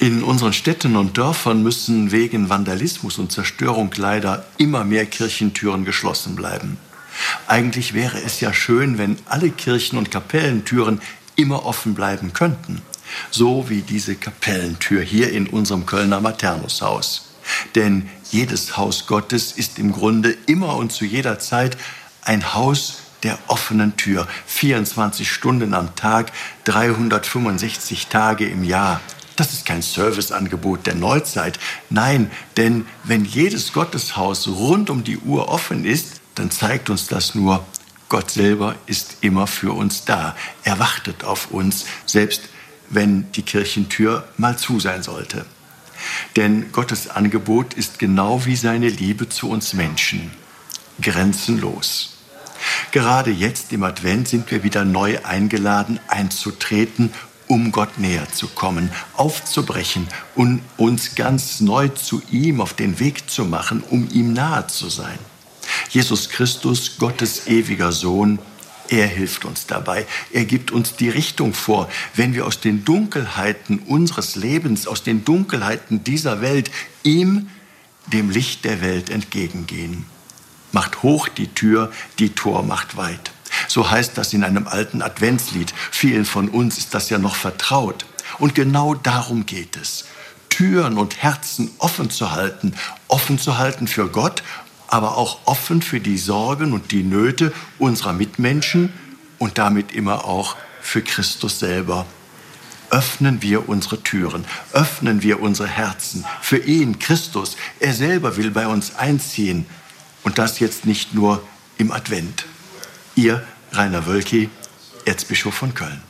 In unseren Städten und Dörfern müssen wegen Vandalismus und Zerstörung leider immer mehr Kirchentüren geschlossen bleiben. Eigentlich wäre es ja schön, wenn alle Kirchen und Kapellentüren immer offen bleiben könnten. So wie diese Kapellentür hier in unserem Kölner Maternushaus. Denn jedes Haus Gottes ist im Grunde immer und zu jeder Zeit ein Haus der offenen Tür. 24 Stunden am Tag, 365 Tage im Jahr. Das ist kein Serviceangebot der Neuzeit. Nein, denn wenn jedes Gotteshaus rund um die Uhr offen ist, dann zeigt uns das nur, Gott selber ist immer für uns da. Er wartet auf uns, selbst wenn die Kirchentür mal zu sein sollte. Denn Gottes Angebot ist genau wie seine Liebe zu uns Menschen, grenzenlos. Gerade jetzt im Advent sind wir wieder neu eingeladen, einzutreten um Gott näher zu kommen, aufzubrechen und uns ganz neu zu ihm auf den Weg zu machen, um ihm nahe zu sein. Jesus Christus, Gottes ewiger Sohn, er hilft uns dabei. Er gibt uns die Richtung vor, wenn wir aus den Dunkelheiten unseres Lebens, aus den Dunkelheiten dieser Welt ihm, dem Licht der Welt, entgegengehen. Macht hoch die Tür, die Tor macht weit. So heißt das in einem alten Adventslied. Vielen von uns ist das ja noch vertraut. Und genau darum geht es. Türen und Herzen offen zu halten, offen zu halten für Gott, aber auch offen für die Sorgen und die Nöte unserer Mitmenschen und damit immer auch für Christus selber. Öffnen wir unsere Türen, öffnen wir unsere Herzen für ihn, Christus. Er selber will bei uns einziehen und das jetzt nicht nur im Advent. Ihr Rainer Wölki, Erzbischof von Köln.